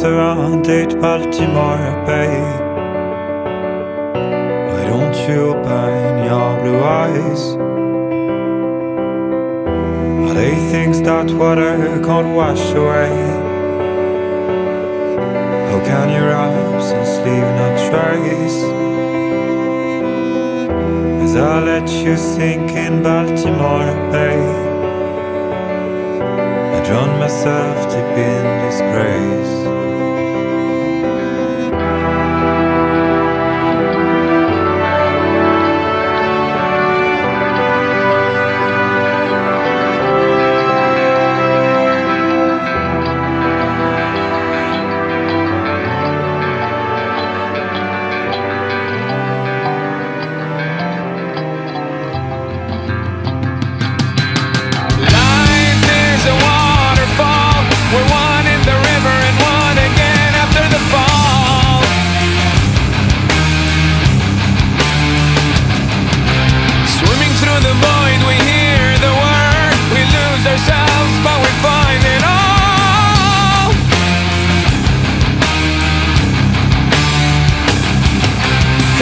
surrounded Baltimore Bay. Why don't you open your blue eyes? Are they things that water can't wash away? How can your absence leave no trace? As I let you sink in Baltimore Bay. Drown myself deep in disgrace.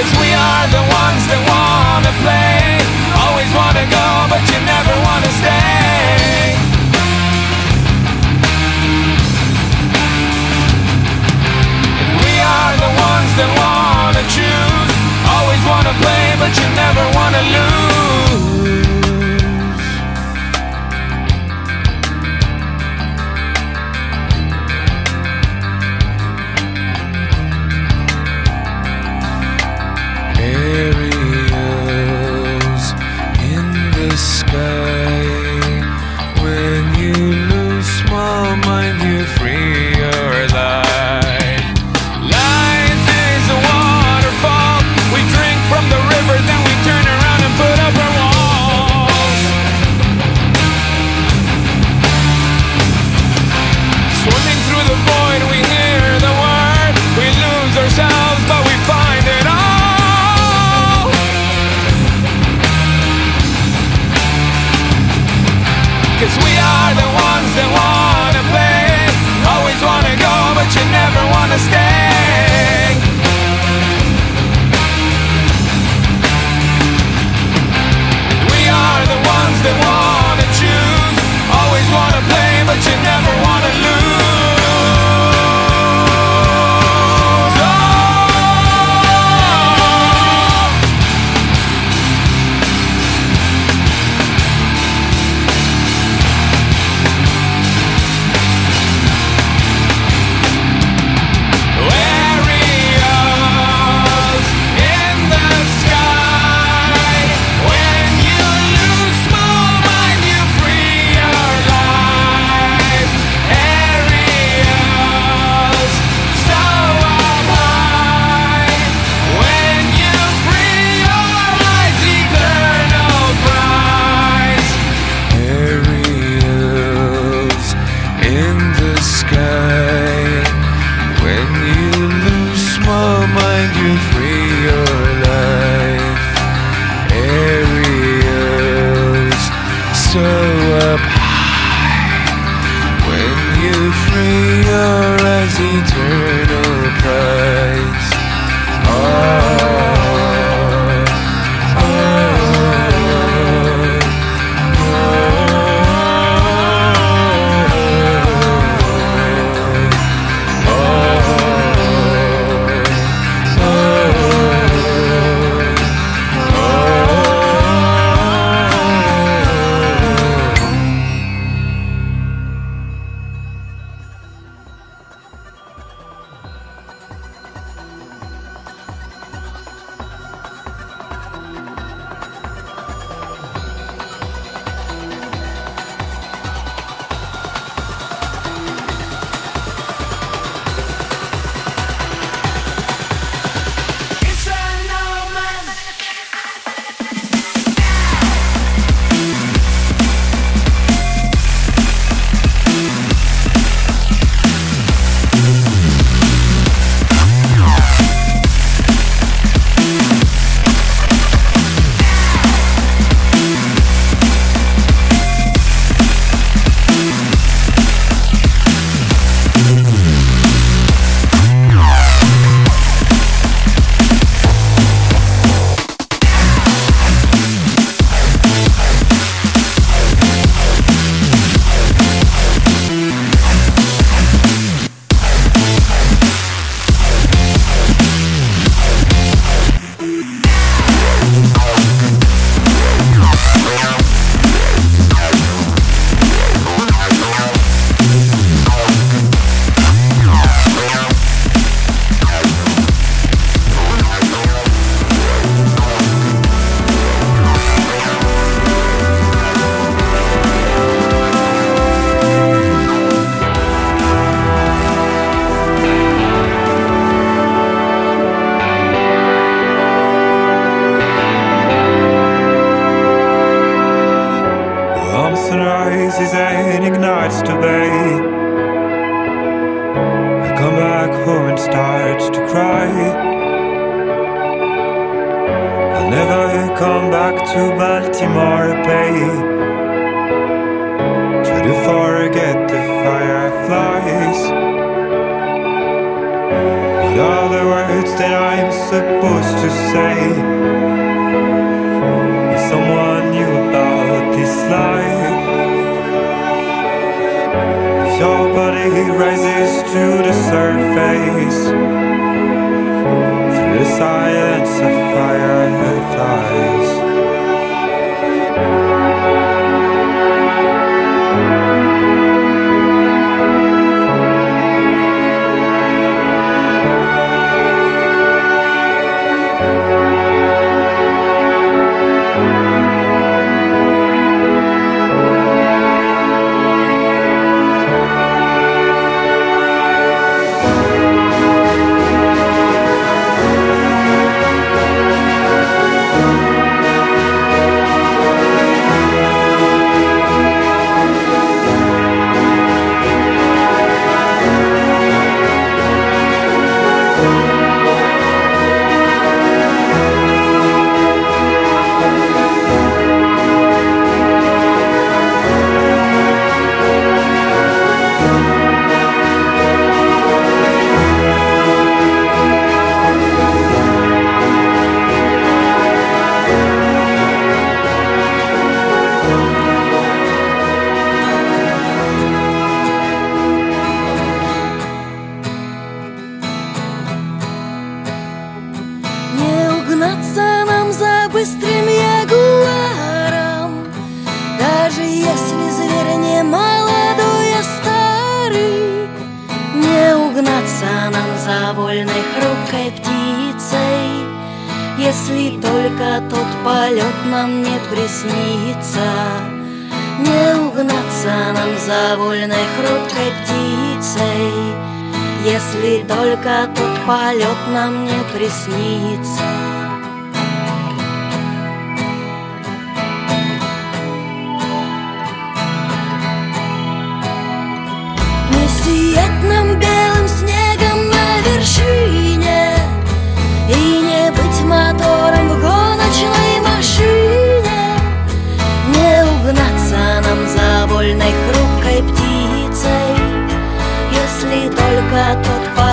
kids, we are the ones that wanna play. Always wanna go, but you never wanna stay. We are the ones that wanna choose. Always wanna play, but you never wanna lose.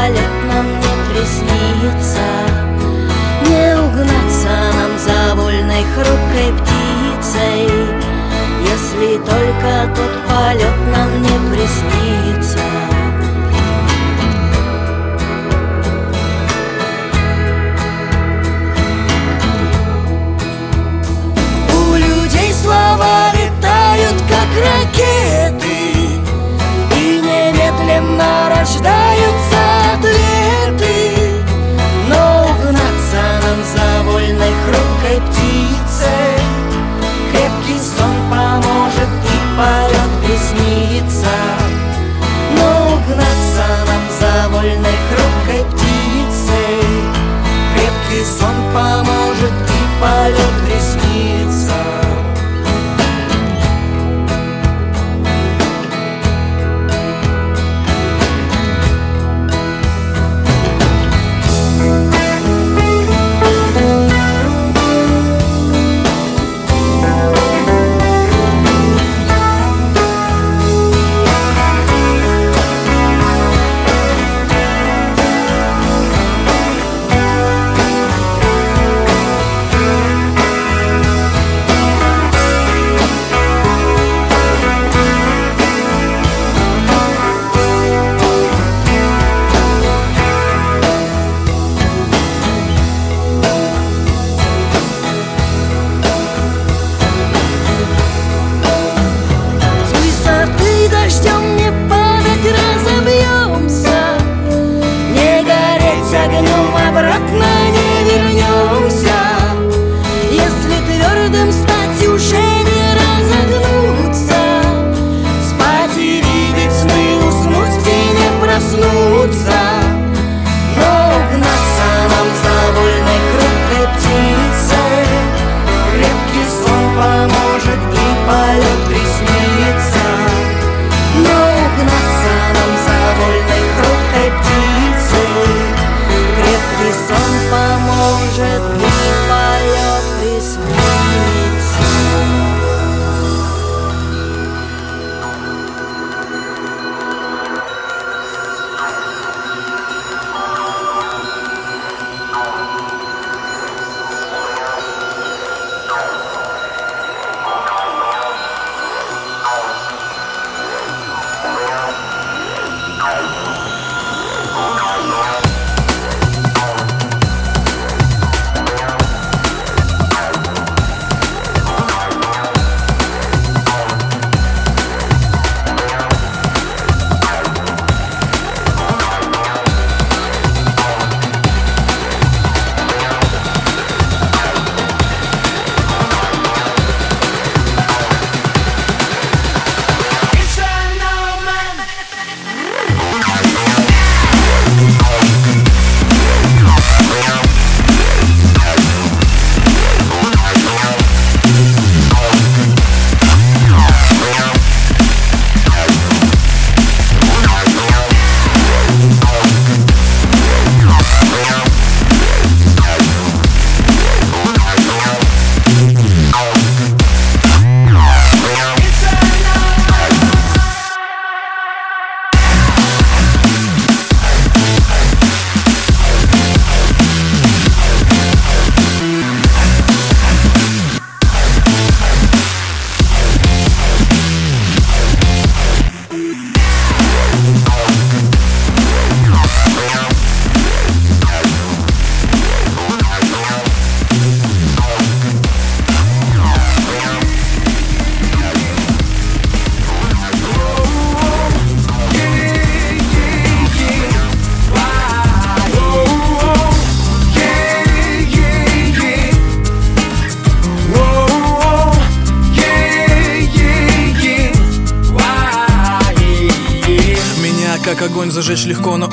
Полет нам не приснится. Не угнаться нам за вольной хрупкой птицей. Если только тот полет нам не приснится. У людей слова летают, как ракеты И немедленно рождаются снится. Но угнаться нам за вольной хрупкой птицей. Крепкий сон поможет и полет ресниц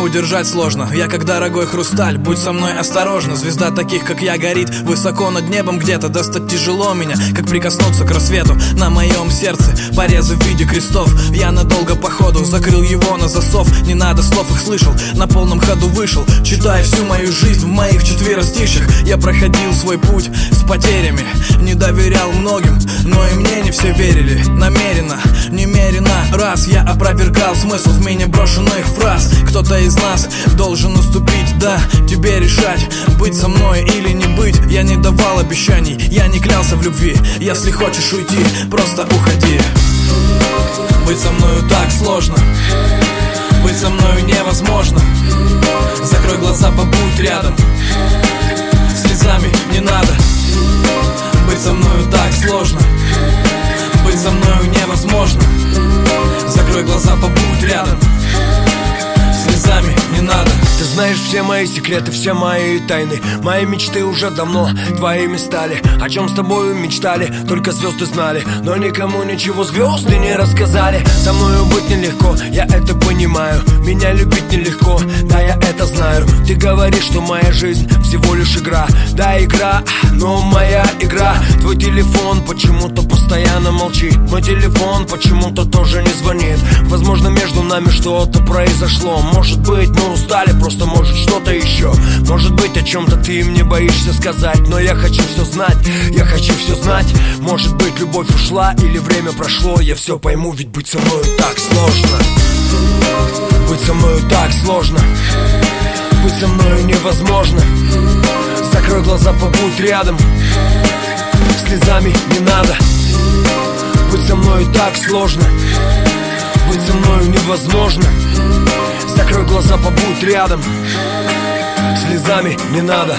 удержать сложно. Я как дорогой хрусталь, будь со мной осторожна Звезда таких, как я, горит высоко над небом где-то. Достать тяжело меня, как прикоснуться к рассвету. На моем сердце порезы в виде крестов. Я надолго походу закрыл его на засов. Не надо слов их слышал, на полном ходу вышел. Читая всю мою жизнь в моих четверостишах Я проходил свой путь с потерями. Не доверял многим, но и мне не все верили. Намеренно, немерено раз Я опровергал смысл в меня брошенных фраз. Кто-то из нас должен уступить, да, тебе решать Быть со мной или не быть. Я не давал обещаний, я не клялся в любви. Если хочешь уйти, просто уходи. Быть со мною так сложно Быть со мною невозможно. Закрой глаза, побудь рядом Слезами не надо. Быть со мною так сложно Быть со мною невозможно. Закрой глаза, побудь рядом Слезами не надо. Ты знаешь все мои секреты, все мои тайны. Мои мечты уже давно твоими стали. О чем с тобою мечтали, только звезды знали. Но никому ничего звезды не рассказали. Со мною быть нелегко, я это понимаю. Меня любить нелегко, да я это знаю. Ты говоришь, что моя жизнь всего лишь игра. Да, игра, но моя игра. Твой телефон почему-то постоянно молчит. Мой телефон почему-то тоже не звонит. Возможно, между нами что-то произошло Может быть, мы устали, просто может что-то еще Может быть, о чем-то ты мне боишься сказать Но я хочу все знать, я хочу все знать. Может быть, любовь ушла или время прошло Я все пойму, ведь быть со мной так сложно. Быть со мной так сложно. Быть со мною невозможно. Закрой глаза, побудь рядом. Слезами не надо. Быть со мной так сложно. Быть со мною невозможно Закрой глаза, побудь рядом. Слезами не надо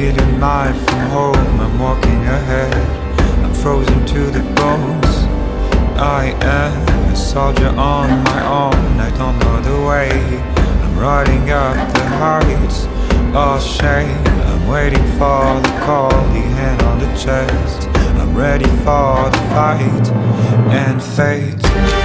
flames A miles from home, I'm walking ahead. I'm frozen to the bones. I am a soldier on my own. I don't know the way. I'm riding up the heights. Of shame. I'm waiting for the call, the hand on the chest. I'm ready for the fight. And fate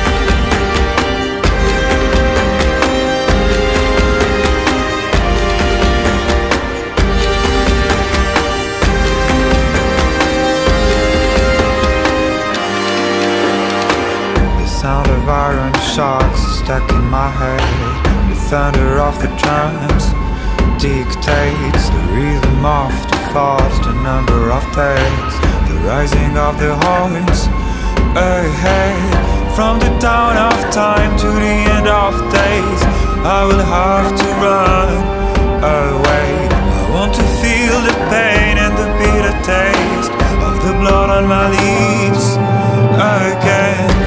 iron shots stuck in my head. The thunder of the drums dictates the rhythm of the thoughts, the number of days, the rising of the horns ahead. From the dawn of time to the end of days, I will have to run away. I want to feel the pain and the bitter taste of the blood on my lips again.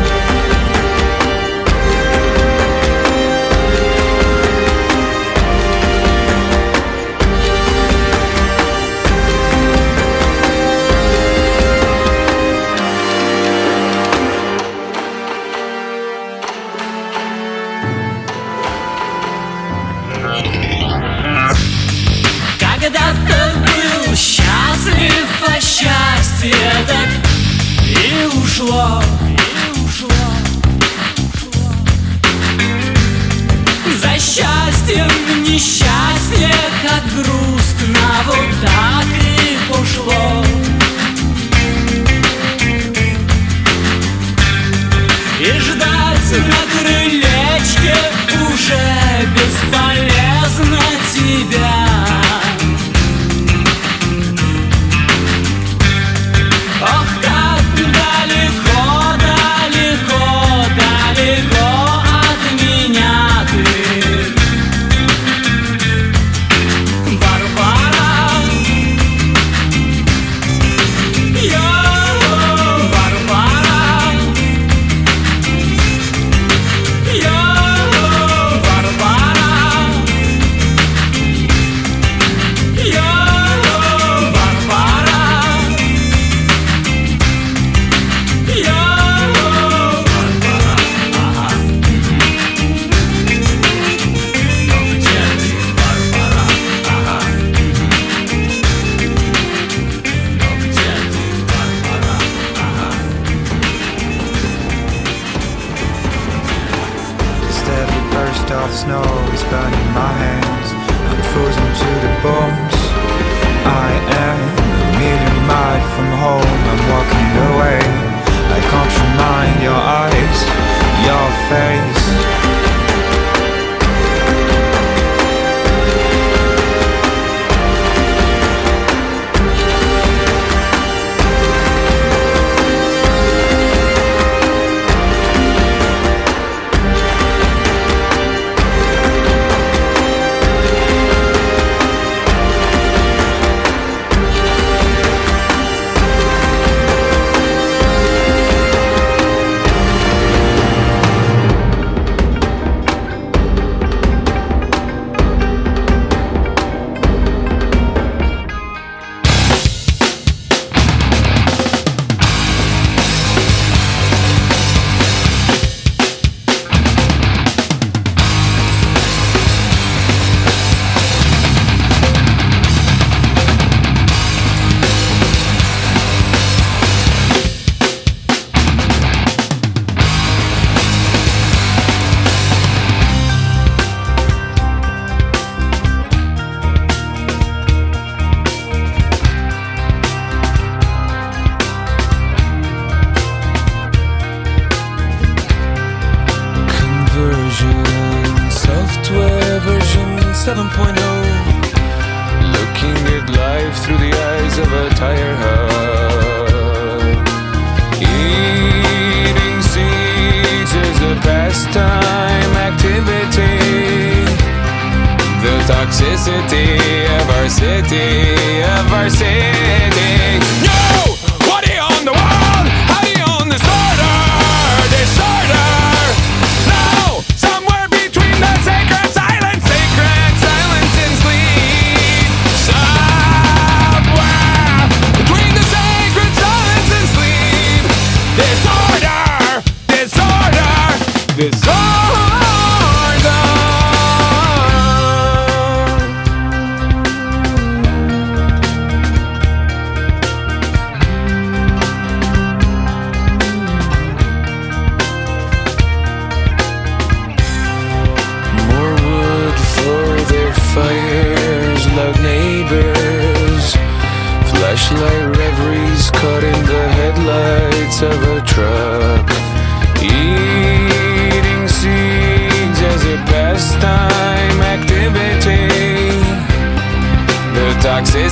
И ушло, и ушло. За счастьем несчастье, как грустно, вот так и пошло. И ждать на крылечке уже бесполезно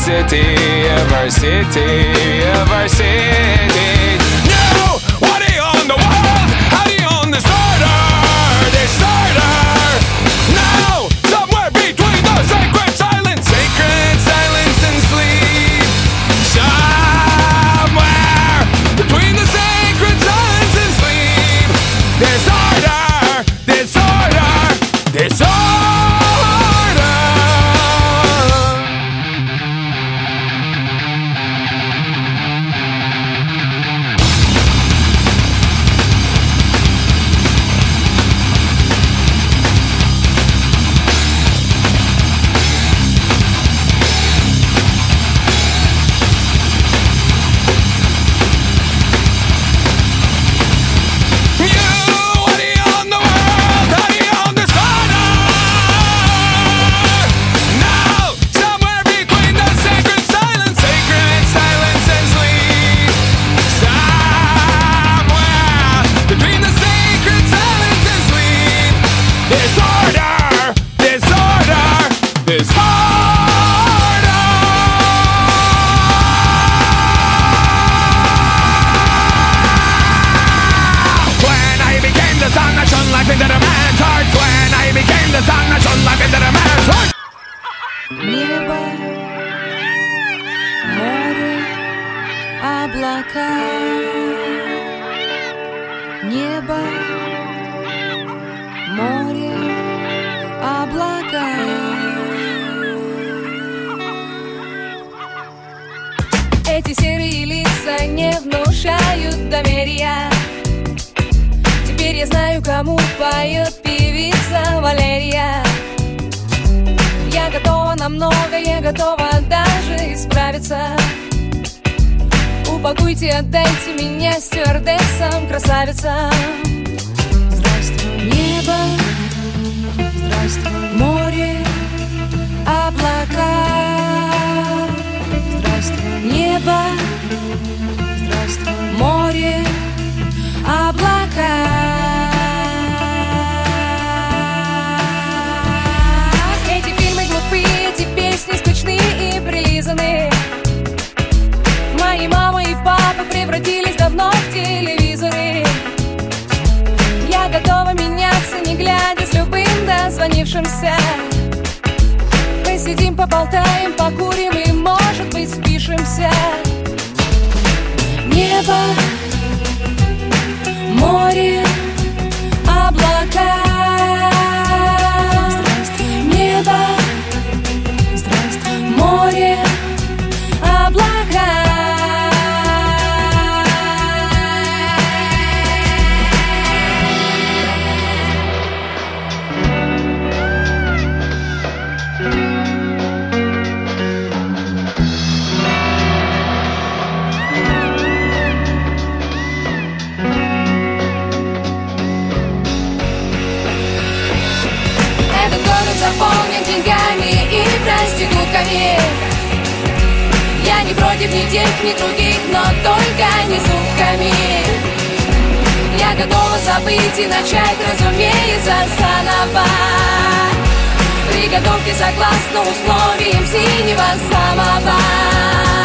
toxicity of our city, Эти серые лица не внушают доверия. Теперь я знаю, кому поет певица Валерия. Я готова на многое, готова даже исправиться. Упакуйте, отдайте меня стюардессам, красавицам Здравствуй, небо, здравствуй, море, облака небо, море, облака. Эти фильмы глупые, эти песни скучные и прилизанные Мои мама и папа превратились давно в телевизоры. Я готова меняться, не глядя с любым дозвонившимся Посидим, поболтаем, покурим и, может быть, спишемся. Небо, море, облака против ни тех, ни других, но только не сутками. Я готова забыть и начать, разумеется, заново. Приготовки согласно условиям синего самого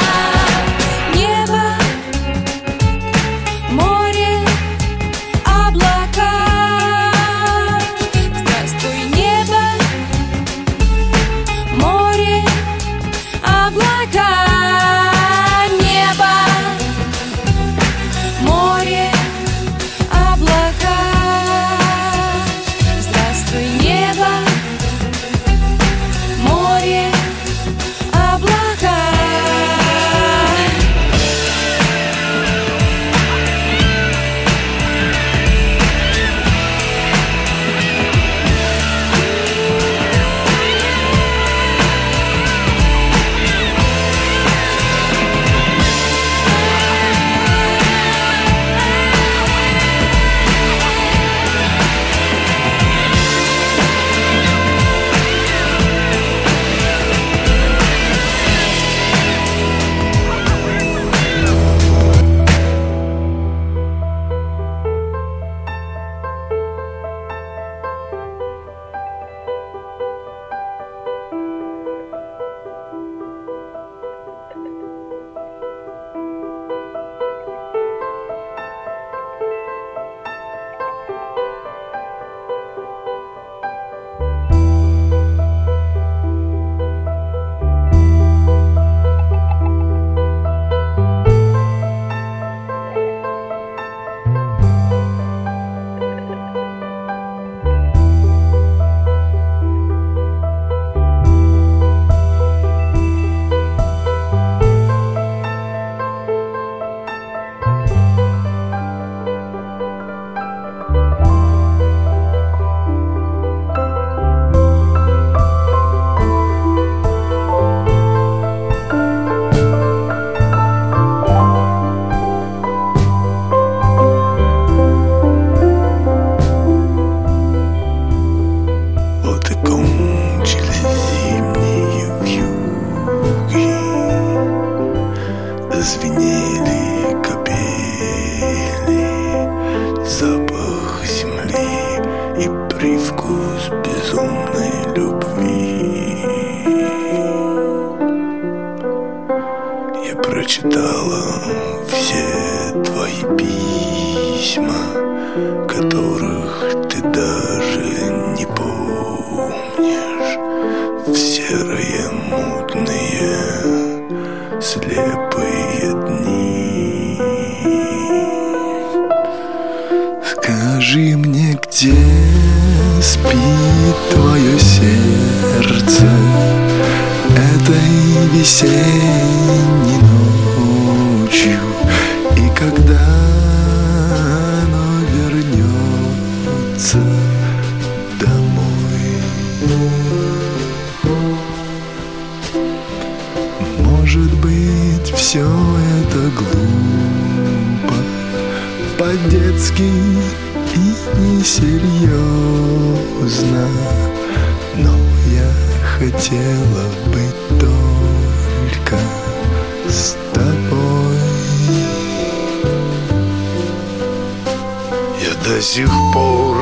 до сих пор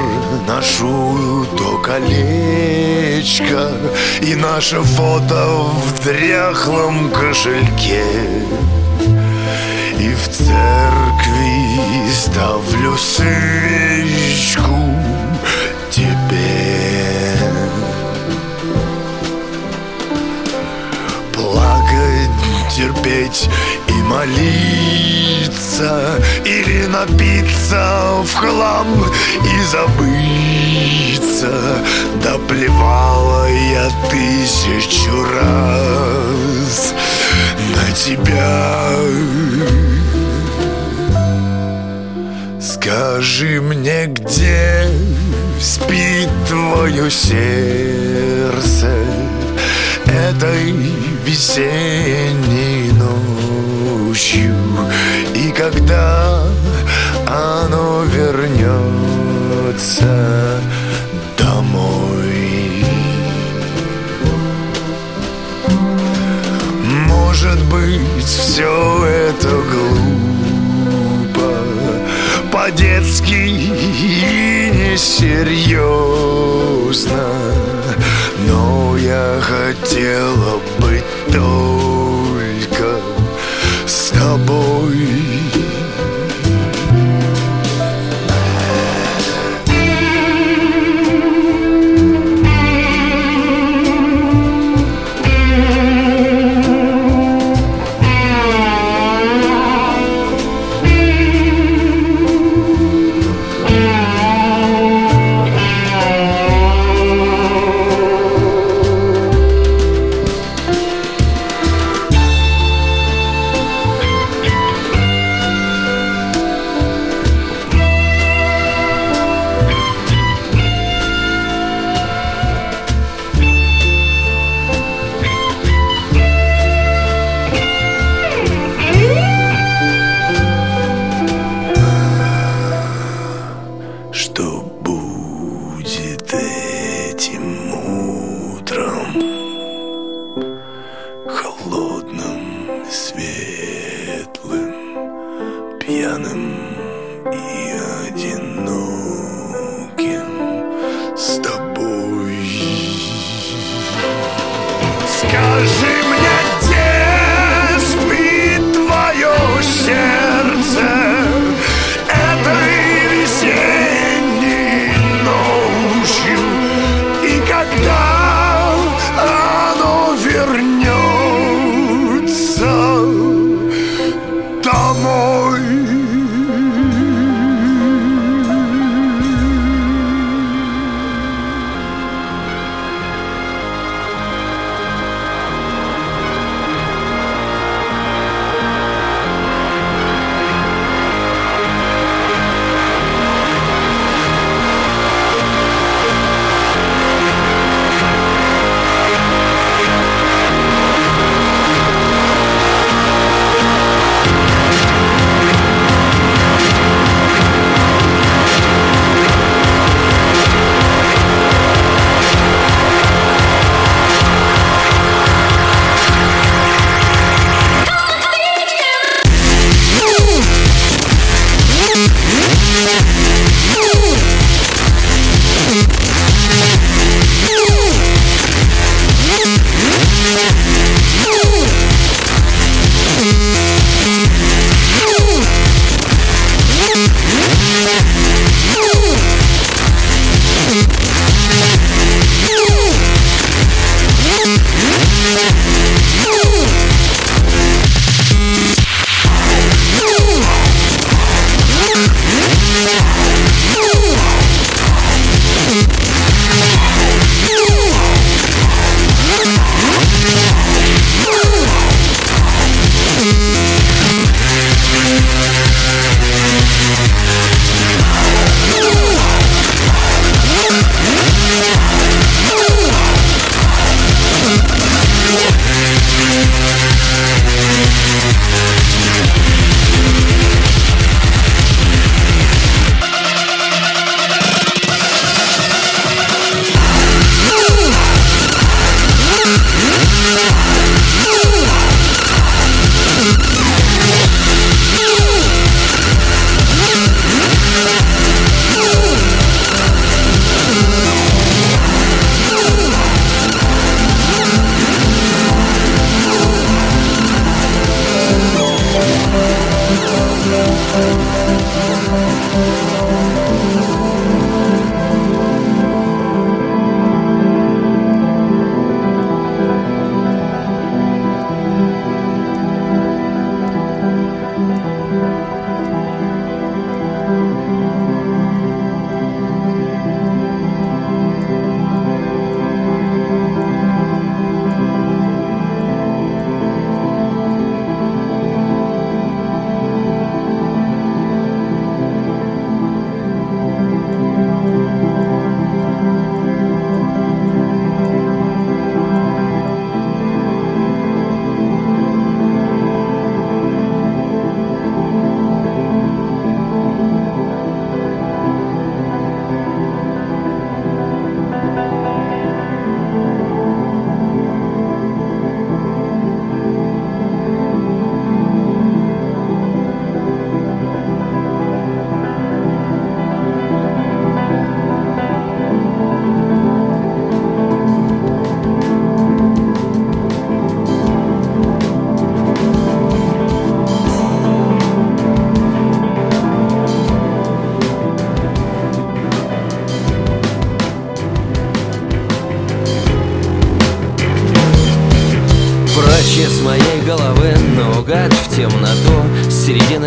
ношу то колечко И наше фото в дряхлом кошельке. И в церкви ставлю свечку тебе. Плакать, терпеть молиться Или напиться в хлам и забыться. Да плевала я тысячу раз на тебя. Скажи мне, где спит твое сердце Этой весенней ночью И когда оно вернется домой. Может быть, все это глупо По-детски и несерьезно Но я хотела быть только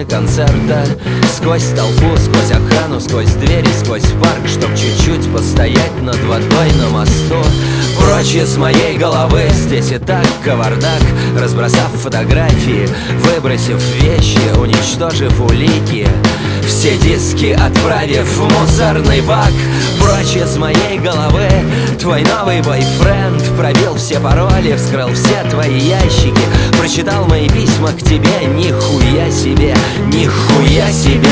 Середины концерта. Сквозь толпу, сквозь охрану, сквозь двери, сквозь парк Чтоб чуть-чуть постоять над водой на мосту Прочь из моей головы. Здесь и так кавардак Разбросав фотографии Выбросив вещи, уничтожив улики. Все диски отправив в мусорный бак. Прочь из моей головы Твой новый бойфренд Пробил все пароли, вскрыл все твои ящики. Прочитал мои письма к тебе Нихуя себе, нихуя себе.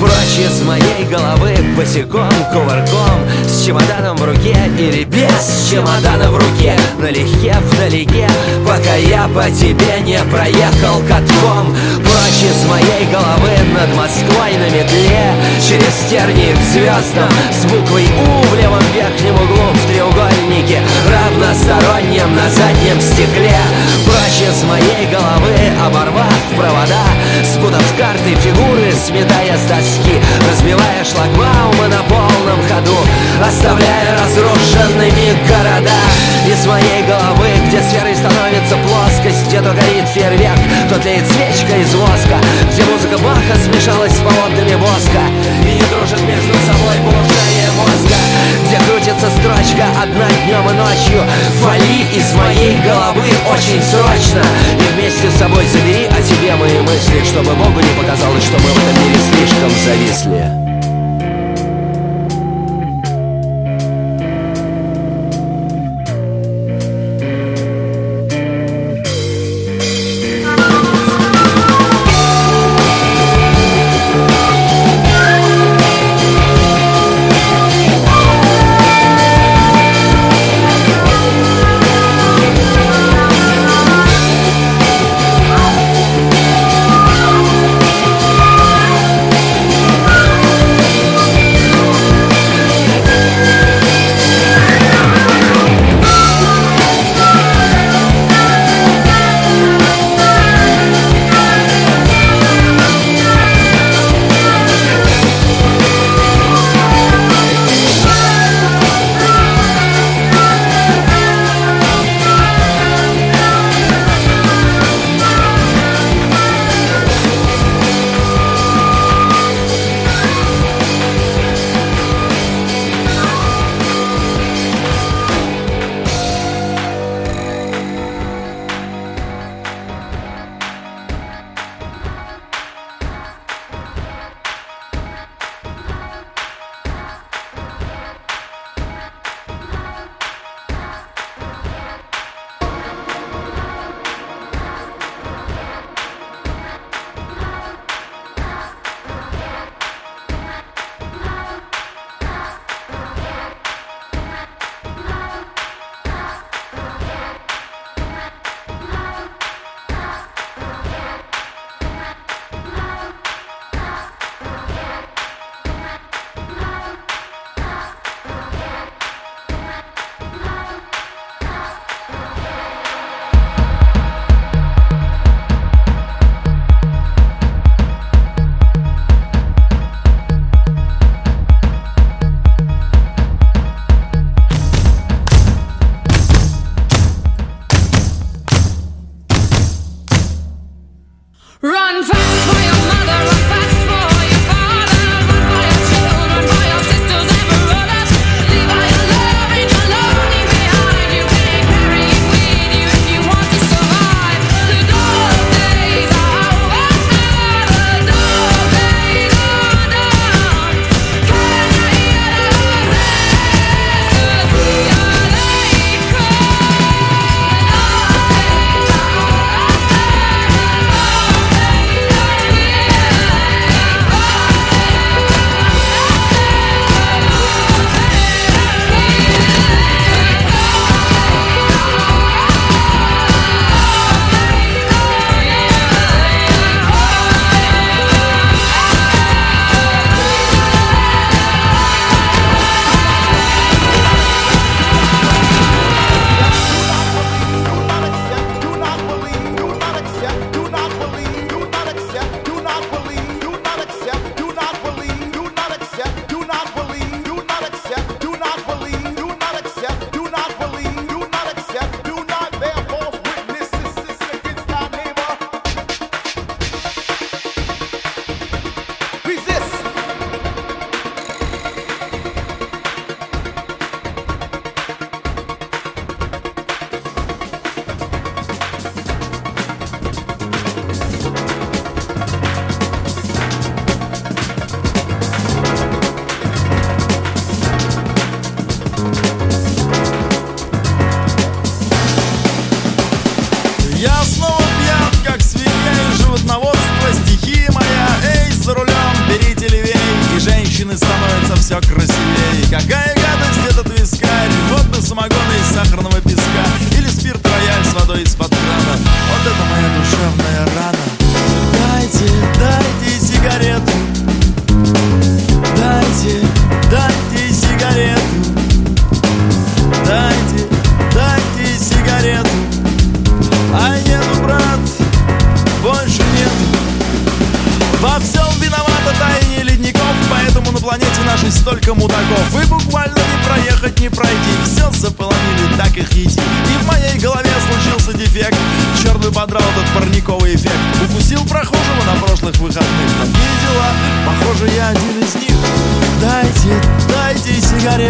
Прочь из моей головы Босиком, кувырком С чемоданом в руке или без чемодана в руке Налегке вдалеке Пока я по тебе не проехал катком Прочь из моей головы Над Москвой на метле. Через тернии к звездам С буквой У в левом верхнем углу В треугольнике равностороннем На заднем стекле. Прочь из моей головы Оборвав провода Спутав карты фигуры Сметая с доски Разбивая шлагбаумы на полном ходу Оставляя разрушенными города. Из моей головы Где сферой становится плоскость Где то горит фейерверк То тлеет свечка из воска Где музыка Баха смешалась с полотнами воска И не дружит между собой мозга Крутится строчка одна днем и ночью. Вали из моей головы очень срочно. И вместе с собой забери о тебе мои мысли Чтобы Богу не показалось, что мы в этом мире слишком зависли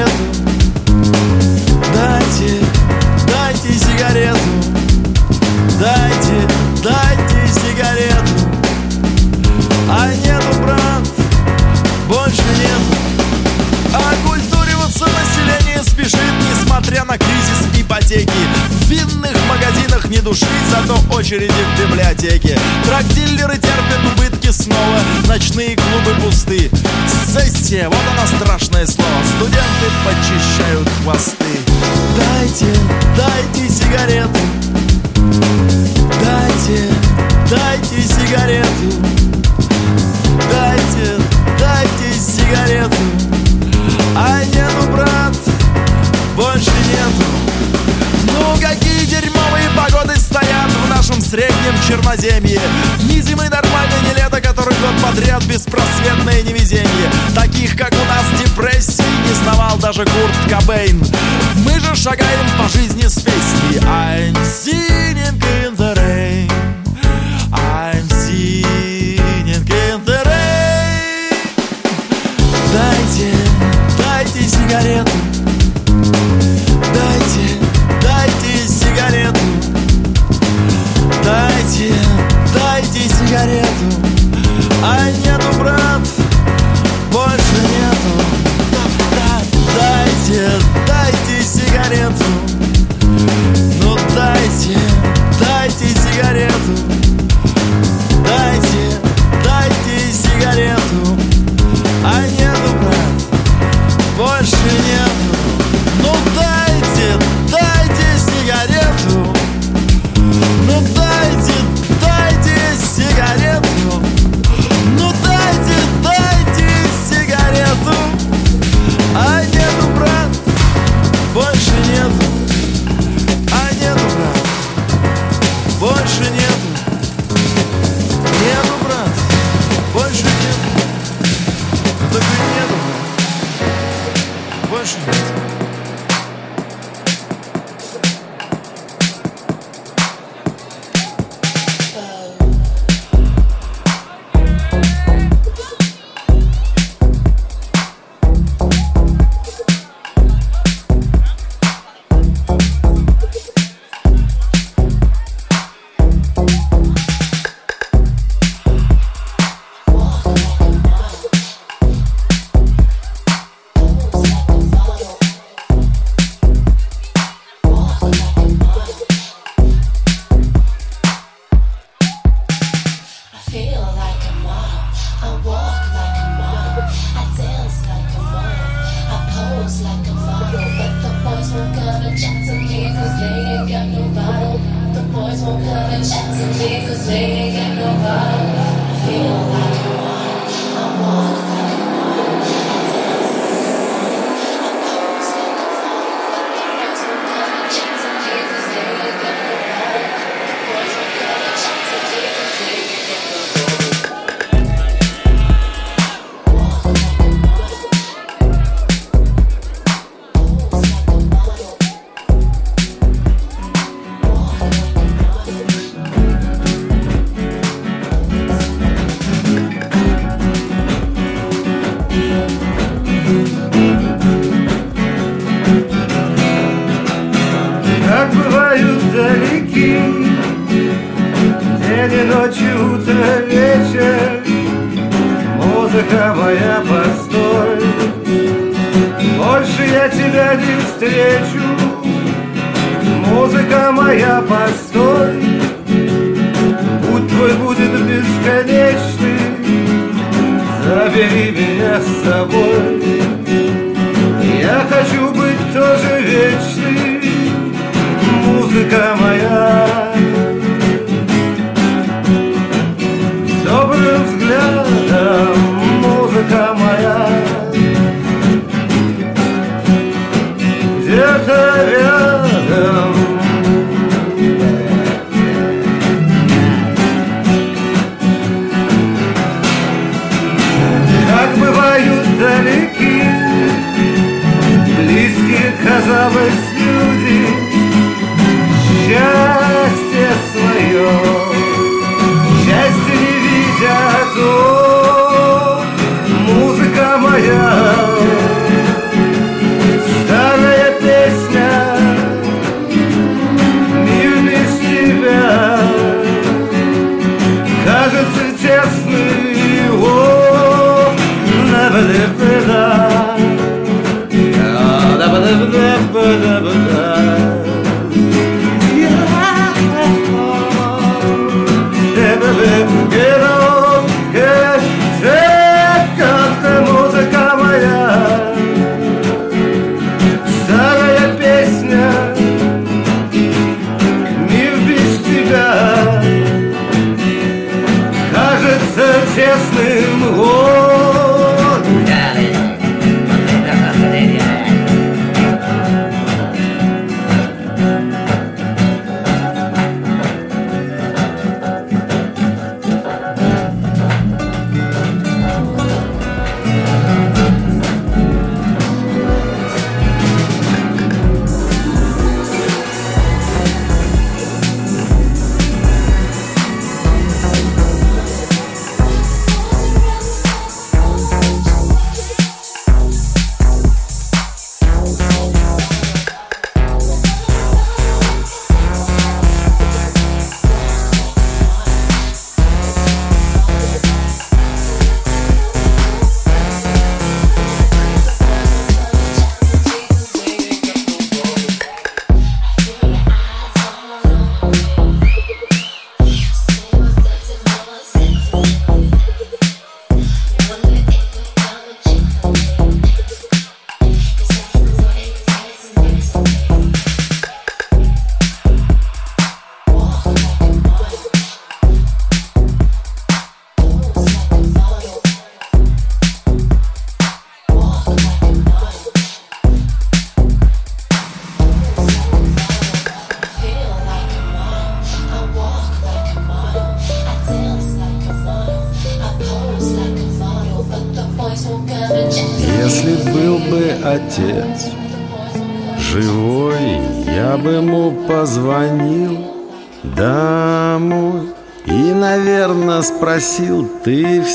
сигарету Дайте, дайте сигарету. Дайте, дайте сигарету. А нету, брат, больше нет. Оккультуриваться население спешит Несмотря на кризис ипотеки. В винных магазинах не души Зато очереди в библиотеке. Драгдиллеры терпят убытки снова Ночные клубы пусты. Сессия, вот оно страшное слово. Студенты почищают хвосты. Дайте, дайте сигареты. среднем черноземье. Низимый нормальный не лето, который год подряд беспросветное невезение. Таких, как у нас, депрессии не сновал даже Курт Кобейн. Мы же шагаем по жизни с песней I'm singing in the rain I'm singing in the rain Дайте, дайте сигарету. 爱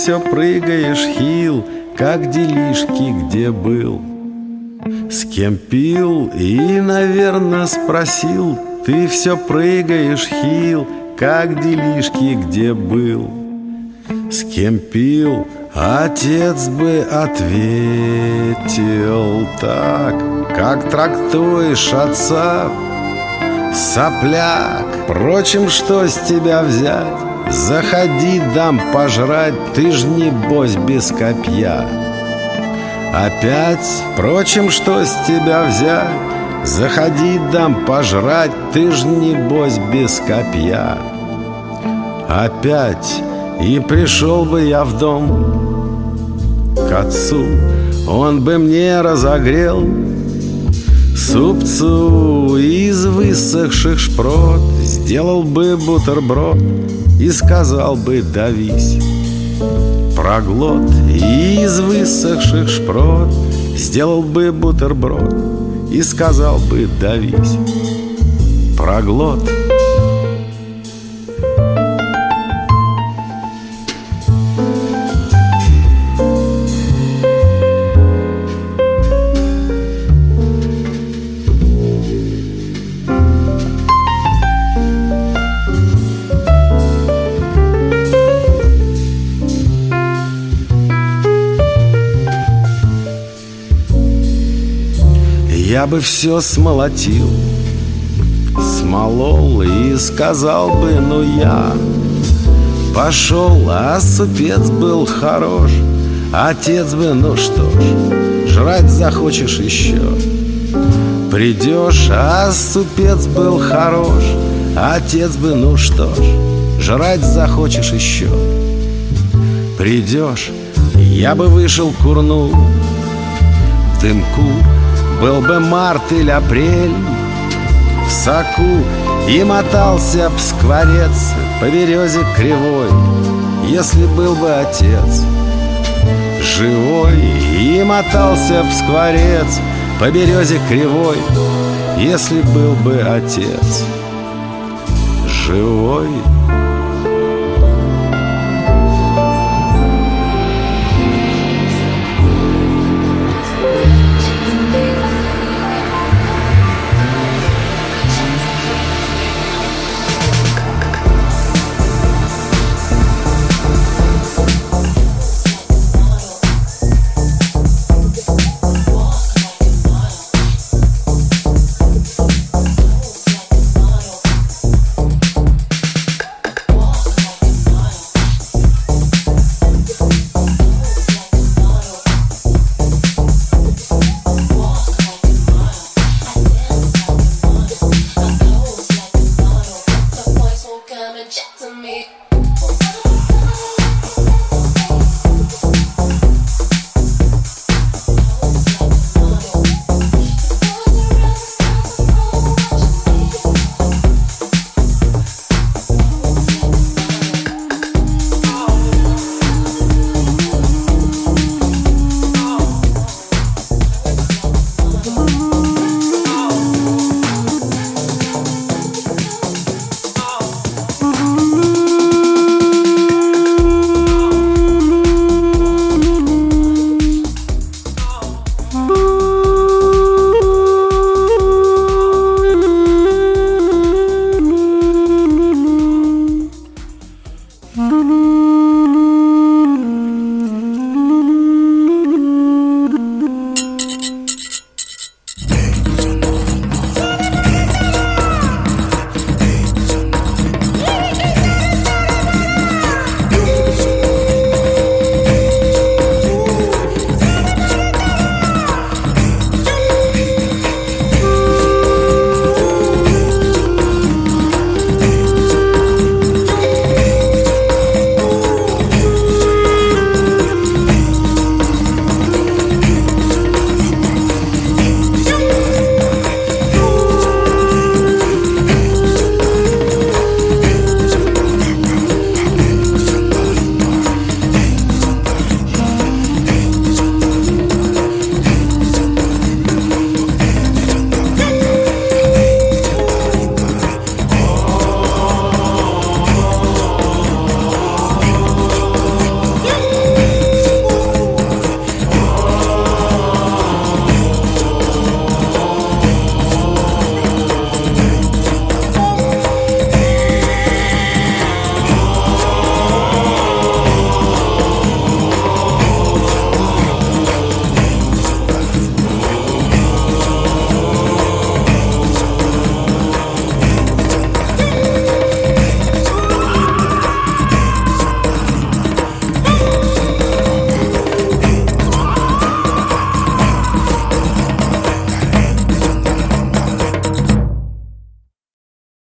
все прыгаешь хил, как делишки, где был? С кем пил? И, наверное, спросил, ты все прыгаешь хил, как делишки, где был? С кем пил? Отец бы ответил так, как трактуешь отца, сопляк. Впрочем, что с тебя взять? Заходи, дам пожрать, ты ж небось без копья. Опять, впрочем, что с тебя взять? Заходи, дам пожрать, ты ж небось без копья. Опять, и пришел бы я в дом к отцу, он бы мне разогрел супцу из высохших шпрот, сделал бы бутерброд и сказал бы давись. Проглот из высохших шпрот сделал бы бутерброд и сказал бы давись. Проглот Я бы все смолотил, смолол и сказал бы, ну я Пошел, а супец был хорош, отец бы, ну что ж, жрать захочешь еще Придешь, а супец был хорош, отец бы, ну что ж, жрать захочешь еще Придешь, я бы вышел курнул дымку был бы март или апрель В соку и мотался б скворец По березе кривой Если был бы отец Живой. И мотался б скворец По березе кривой Если был бы отец Живой